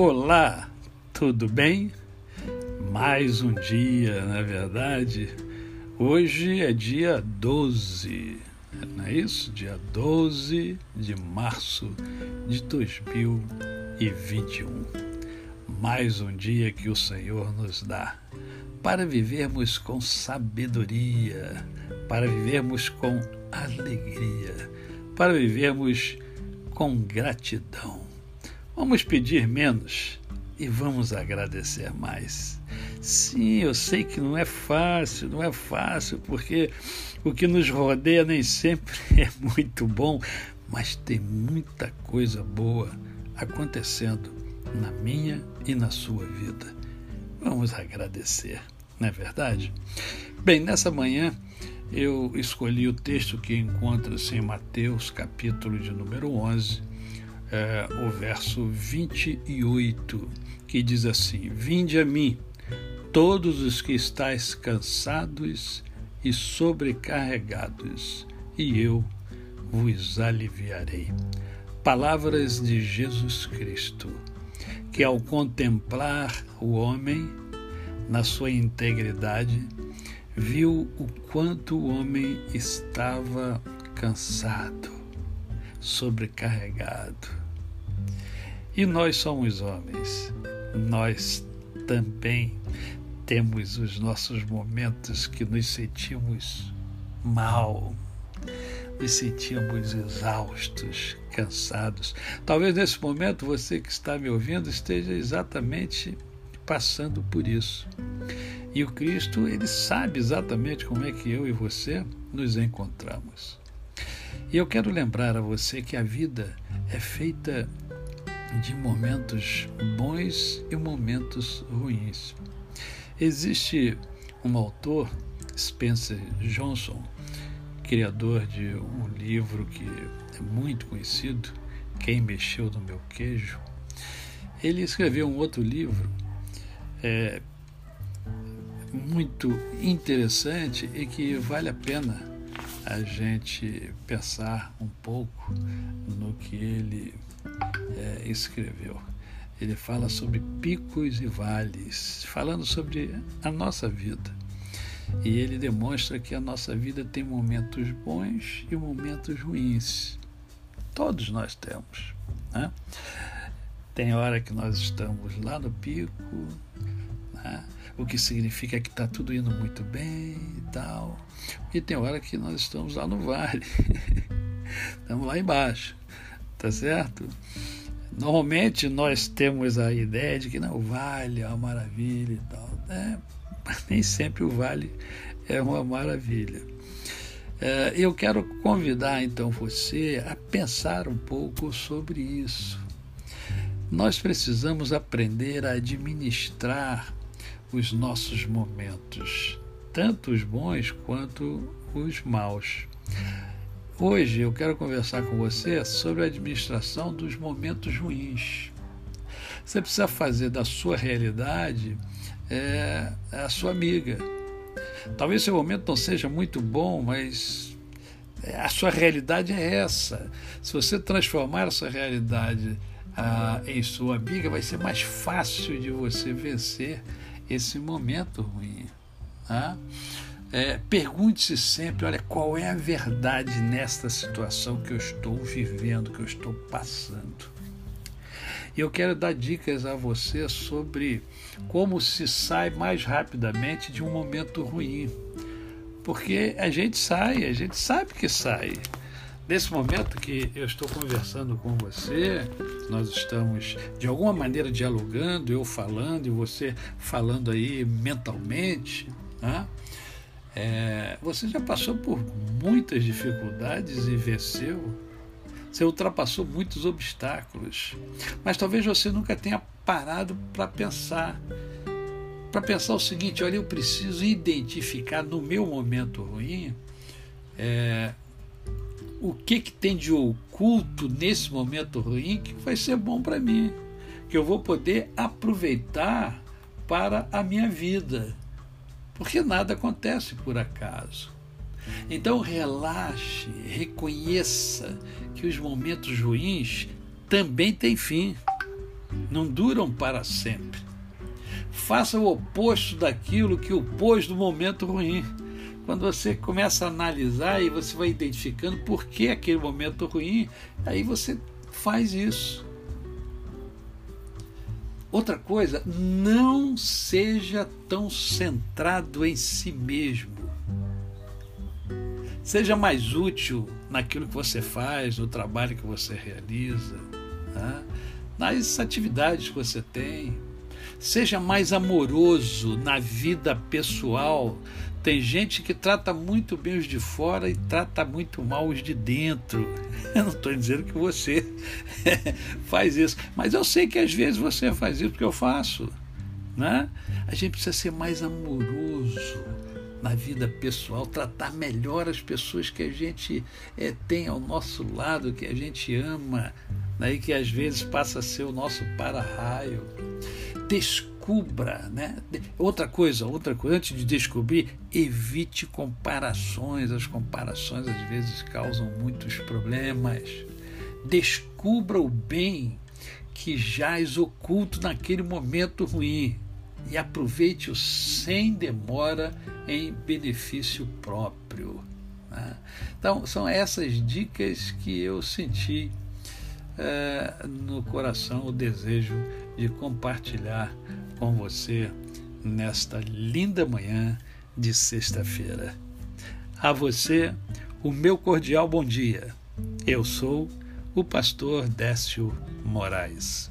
Olá, tudo bem? Mais um dia, na verdade. Hoje é dia 12, não é isso? Dia 12 de março de 2021. Mais um dia que o Senhor nos dá para vivermos com sabedoria, para vivermos com alegria, para vivermos com gratidão. Vamos pedir menos e vamos agradecer mais. Sim, eu sei que não é fácil, não é fácil, porque o que nos rodeia nem sempre é muito bom, mas tem muita coisa boa acontecendo na minha e na sua vida. Vamos agradecer, não é verdade? Bem, nessa manhã eu escolhi o texto que encontra-se em Mateus, capítulo de número 11, é, o verso 28, que diz assim: Vinde a mim, todos os que estáis cansados e sobrecarregados, e eu vos aliviarei. Palavras de Jesus Cristo, que ao contemplar o homem na sua integridade, viu o quanto o homem estava cansado, sobrecarregado e nós somos homens, nós também temos os nossos momentos que nos sentimos mal, nos sentimos exaustos, cansados. Talvez nesse momento você que está me ouvindo esteja exatamente passando por isso. E o Cristo, ele sabe exatamente como é que eu e você nos encontramos. E eu quero lembrar a você que a vida é feita de momentos bons e momentos ruins. Existe um autor, Spencer Johnson, criador de um livro que é muito conhecido, Quem Mexeu no Meu Queijo. Ele escreveu um outro livro é, muito interessante e que vale a pena a gente pensar um pouco no que ele é, escreveu. Ele fala sobre picos e vales, falando sobre a nossa vida. E ele demonstra que a nossa vida tem momentos bons e momentos ruins. Todos nós temos. Né? Tem hora que nós estamos lá no pico? O que significa que está tudo indo muito bem e tal. E tem hora que nós estamos lá no vale, estamos lá embaixo tá certo? Normalmente nós temos a ideia de que não, o vale é uma maravilha e tal. É, mas nem sempre o vale é uma maravilha. É, eu quero convidar então você a pensar um pouco sobre isso. Nós precisamos aprender a administrar os nossos momentos, tanto os bons quanto os maus. Hoje eu quero conversar com você sobre a administração dos momentos ruins. Você precisa fazer da sua realidade é, a sua amiga. Talvez seu momento não seja muito bom, mas é, a sua realidade é essa. Se você transformar essa realidade ah, em sua amiga, vai ser mais fácil de você vencer esse momento ruim. Tá? É, Pergunte-se sempre: olha, qual é a verdade nesta situação que eu estou vivendo, que eu estou passando? E eu quero dar dicas a você sobre como se sai mais rapidamente de um momento ruim. Porque a gente sai, a gente sabe que sai. Nesse momento que eu estou conversando com você, nós estamos de alguma maneira dialogando, eu falando e você falando aí mentalmente, né? É, você já passou por muitas dificuldades e venceu. Você ultrapassou muitos obstáculos. Mas talvez você nunca tenha parado para pensar. Para pensar o seguinte: olha, eu preciso identificar no meu momento ruim é, o que, que tem de oculto nesse momento ruim que vai ser bom para mim, que eu vou poder aproveitar para a minha vida porque nada acontece por acaso. Então relaxe, reconheça que os momentos ruins também têm fim. não duram para sempre. Faça o oposto daquilo que o pôs do momento ruim. Quando você começa a analisar e você vai identificando por que aquele momento ruim, aí você faz isso. Outra coisa, não seja tão centrado em si mesmo. Seja mais útil naquilo que você faz, no trabalho que você realiza, né? nas atividades que você tem. Seja mais amoroso na vida pessoal. Tem gente que trata muito bem os de fora e trata muito mal os de dentro. Eu não estou dizendo que você faz isso, mas eu sei que às vezes você faz isso porque eu faço. Né? A gente precisa ser mais amoroso na vida pessoal, tratar melhor as pessoas que a gente é, tem ao nosso lado, que a gente ama, né, e que às vezes passa a ser o nosso para-raio. Descubra, né? Outra coisa, outra coisa, antes de descobrir, evite comparações. As comparações às vezes causam muitos problemas. Descubra o bem que jaz oculto naquele momento ruim e aproveite-o sem demora em benefício próprio. Né? Então, são essas dicas que eu senti é, no coração o desejo de compartilhar com você nesta linda manhã de sexta-feira. A você, o meu cordial bom dia. Eu sou o pastor Décio Moraes.